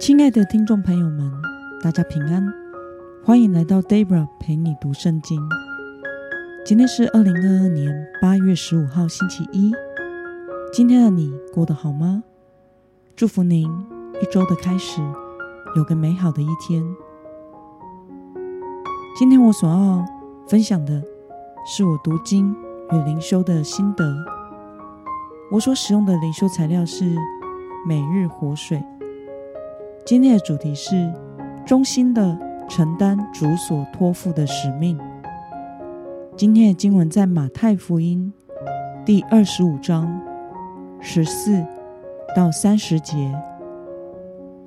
亲爱的听众朋友们，大家平安，欢迎来到 Debra 陪你读圣经。今天是二零二二年八月十五号，星期一。今天的你过得好吗？祝福您一周的开始有个美好的一天。今天我所要分享的是我读经与灵修的心得。我所使用的灵修材料是每日活水。今天的主题是忠心的承担主所托付的使命。今天的经文在马太福音第二十五章十四到三十节。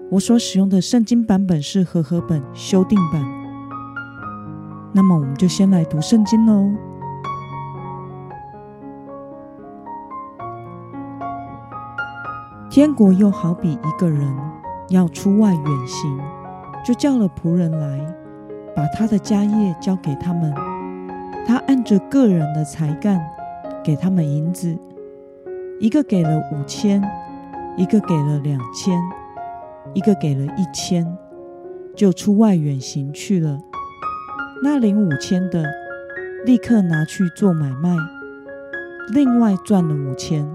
我所使用的圣经版本是和合本修订版。那么，我们就先来读圣经喽。天国又好比一个人。要出外远行，就叫了仆人来，把他的家业交给他们。他按着个人的才干，给他们银子，一个给了五千，一个给了两千，一个给了一千，就出外远行去了。那领五千的，立刻拿去做买卖，另外赚了五千。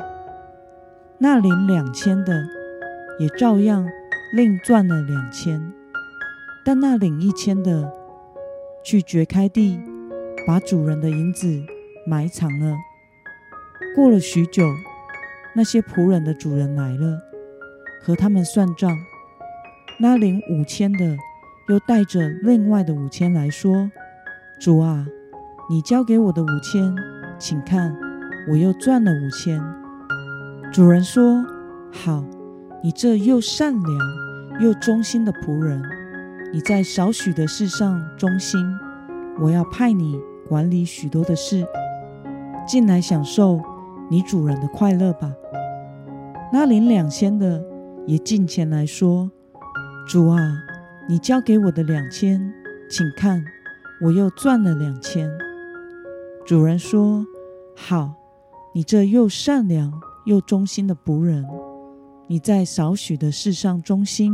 那领两千的，也照样。另赚了两千，但那领一千的去掘开地，把主人的银子埋藏了。过了许久，那些仆人的主人来了，和他们算账。那领五千的又带着另外的五千来说：“主啊，你交给我的五千，请看，我又赚了五千。”主人说：“好。”你这又善良又忠心的仆人，你在少许的事上忠心，我要派你管理许多的事，进来享受你主人的快乐吧。那领两千的也进前来说：“主啊，你交给我的两千，请看，我又赚了两千。”主人说：“好，你这又善良又忠心的仆人。”你在少许的事上忠心，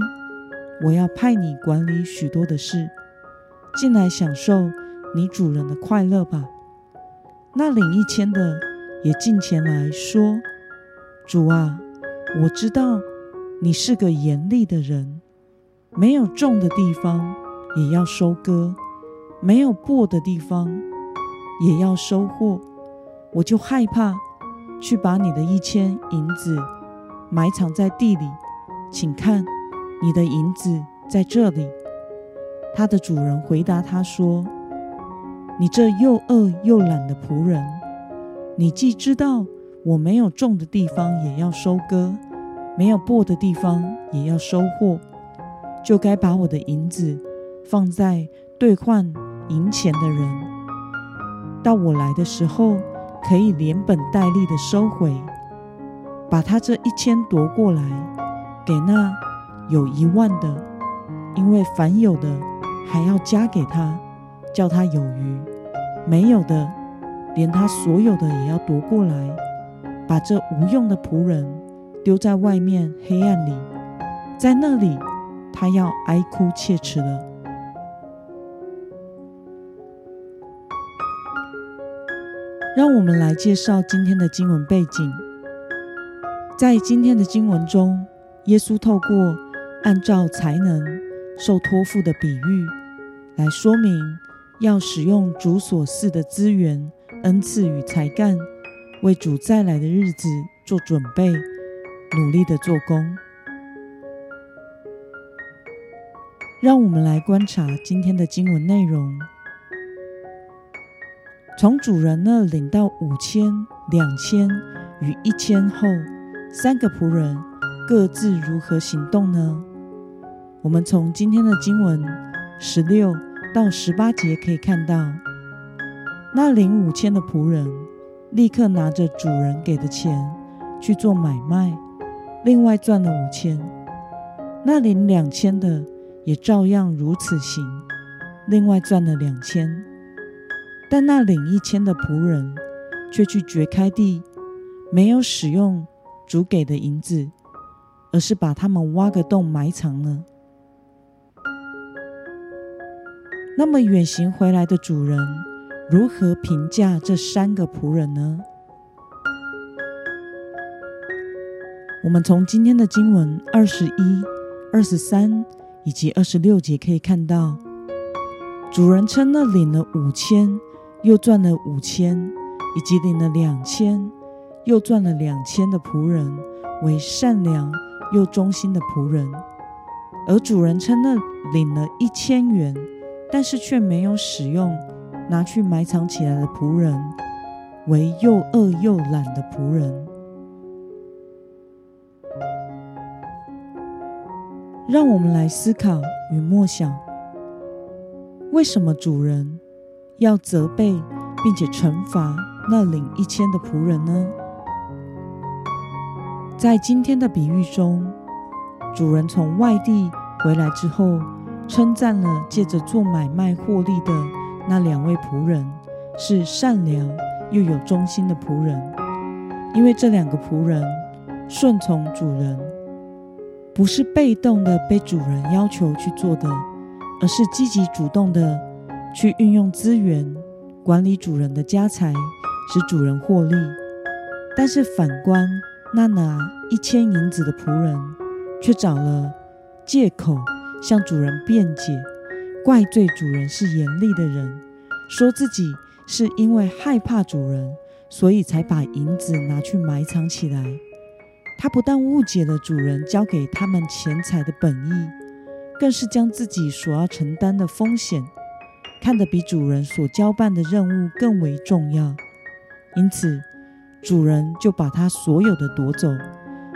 我要派你管理许多的事，进来享受你主人的快乐吧。那领一千的也进前来说：“主啊，我知道你是个严厉的人，没有种的地方也要收割，没有播的地方也要收获。我就害怕去把你的一千银子。”埋藏在地里，请看，你的银子在这里。他的主人回答他说：“你这又饿又懒的仆人，你既知道我没有种的地方也要收割，没有播的地方也要收获，就该把我的银子放在兑换银钱的人，到我来的时候，可以连本带利的收回。”把他这一千夺过来，给那有一万的，因为凡有的还要加给他，叫他有余；没有的，连他所有的也要夺过来，把这无用的仆人丢在外面黑暗里，在那里他要哀哭切齿了。让我们来介绍今天的经文背景。在今天的经文中，耶稣透过按照才能受托付的比喻，来说明要使用主所赐的资源、恩赐与才干，为主再来的日子做准备，努力的做工。让我们来观察今天的经文内容：从主人那领到五千、两千与一千后。三个仆人各自如何行动呢？我们从今天的经文十六到十八节可以看到，那领五千的仆人立刻拿着主人给的钱去做买卖，另外赚了五千；那领两千的也照样如此行，另外赚了两千。但那领一千的仆人却去掘开地，没有使用。主给的银子，而是把他们挖个洞埋藏了。那么远行回来的主人如何评价这三个仆人呢？我们从今天的经文二十一、二十三以及二十六节可以看到，主人称那领了五千又赚了五千，以及领了两千又赚了两千的仆人为善良又忠心的仆人，而主人称那领了一千元。但是却没有使用，拿去埋藏起来的仆人，为又饿又懒的仆人。让我们来思考与默想：为什么主人要责备并且惩罚那领一千的仆人呢？在今天的比喻中，主人从外地回来之后。称赞了借着做买卖获利的那两位仆人是善良又有忠心的仆人，因为这两个仆人顺从主人，不是被动的被主人要求去做的，而是积极主动的去运用资源管理主人的家财，使主人获利。但是反观那拿一千银子的仆人，却找了借口。向主人辩解，怪罪主人是严厉的人，说自己是因为害怕主人，所以才把银子拿去埋藏起来。他不但误解了主人交给他们钱财的本意，更是将自己所要承担的风险看得比主人所交办的任务更为重要。因此，主人就把他所有的夺走，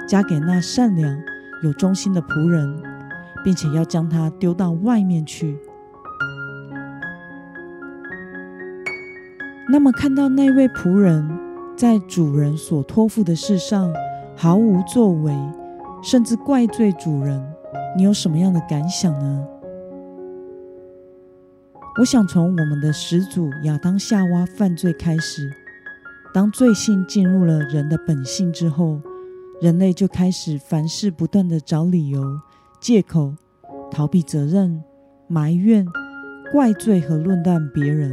交给那善良有忠心的仆人。并且要将他丢到外面去。那么，看到那位仆人在主人所托付的事上毫无作为，甚至怪罪主人，你有什么样的感想呢？我想从我们的始祖亚当夏娃犯罪开始，当罪性进入了人的本性之后，人类就开始凡事不断的找理由。借口、逃避责任、埋怨、怪罪和论断别人，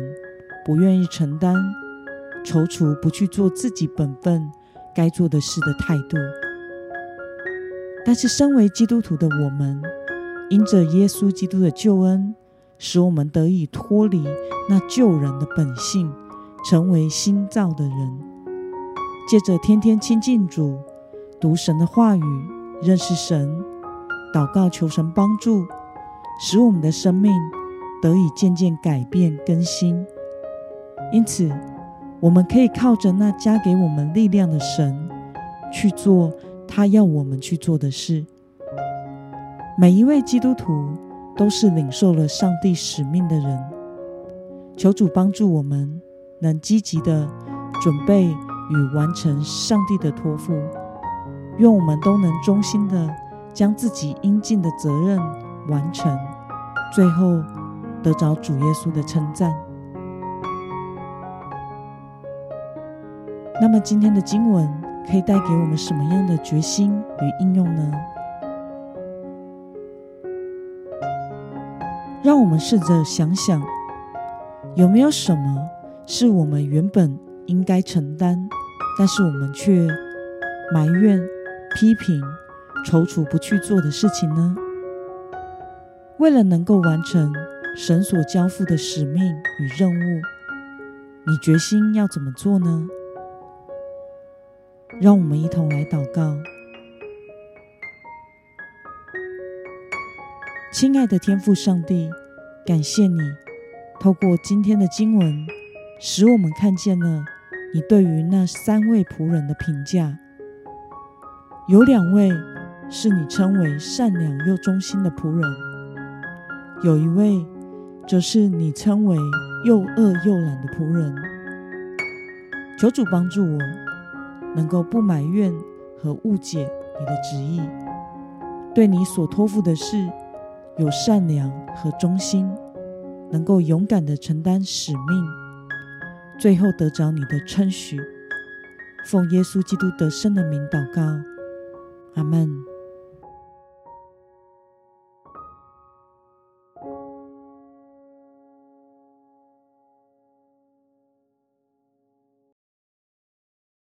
不愿意承担、踌躇不去做自己本分该做的事的态度。但是，身为基督徒的我们，因着耶稣基督的救恩，使我们得以脱离那救人的本性，成为新造的人。借着天天亲近主、读神的话语、认识神。祷告求神帮助，使我们的生命得以渐渐改变更新。因此，我们可以靠着那加给我们力量的神，去做他要我们去做的事。每一位基督徒都是领受了上帝使命的人。求主帮助我们，能积极的准备与完成上帝的托付。愿我们都能忠心的。将自己应尽的责任完成，最后得着主耶稣的称赞。那么，今天的经文可以带给我们什么样的决心与应用呢？让我们试着想想，有没有什么是我们原本应该承担，但是我们却埋怨、批评。踌躇不去做的事情呢？为了能够完成神所交付的使命与任务，你决心要怎么做呢？让我们一同来祷告。亲爱的天父上帝，感谢你透过今天的经文，使我们看见了你对于那三位仆人的评价。有两位。是你称为善良又忠心的仆人，有一位则是你称为又恶又懒的仆人。求主帮助我，能够不埋怨和误解你的旨意，对你所托付的事有善良和忠心，能够勇敢的承担使命，最后得着你的称许。奉耶稣基督得胜的名祷告，阿门。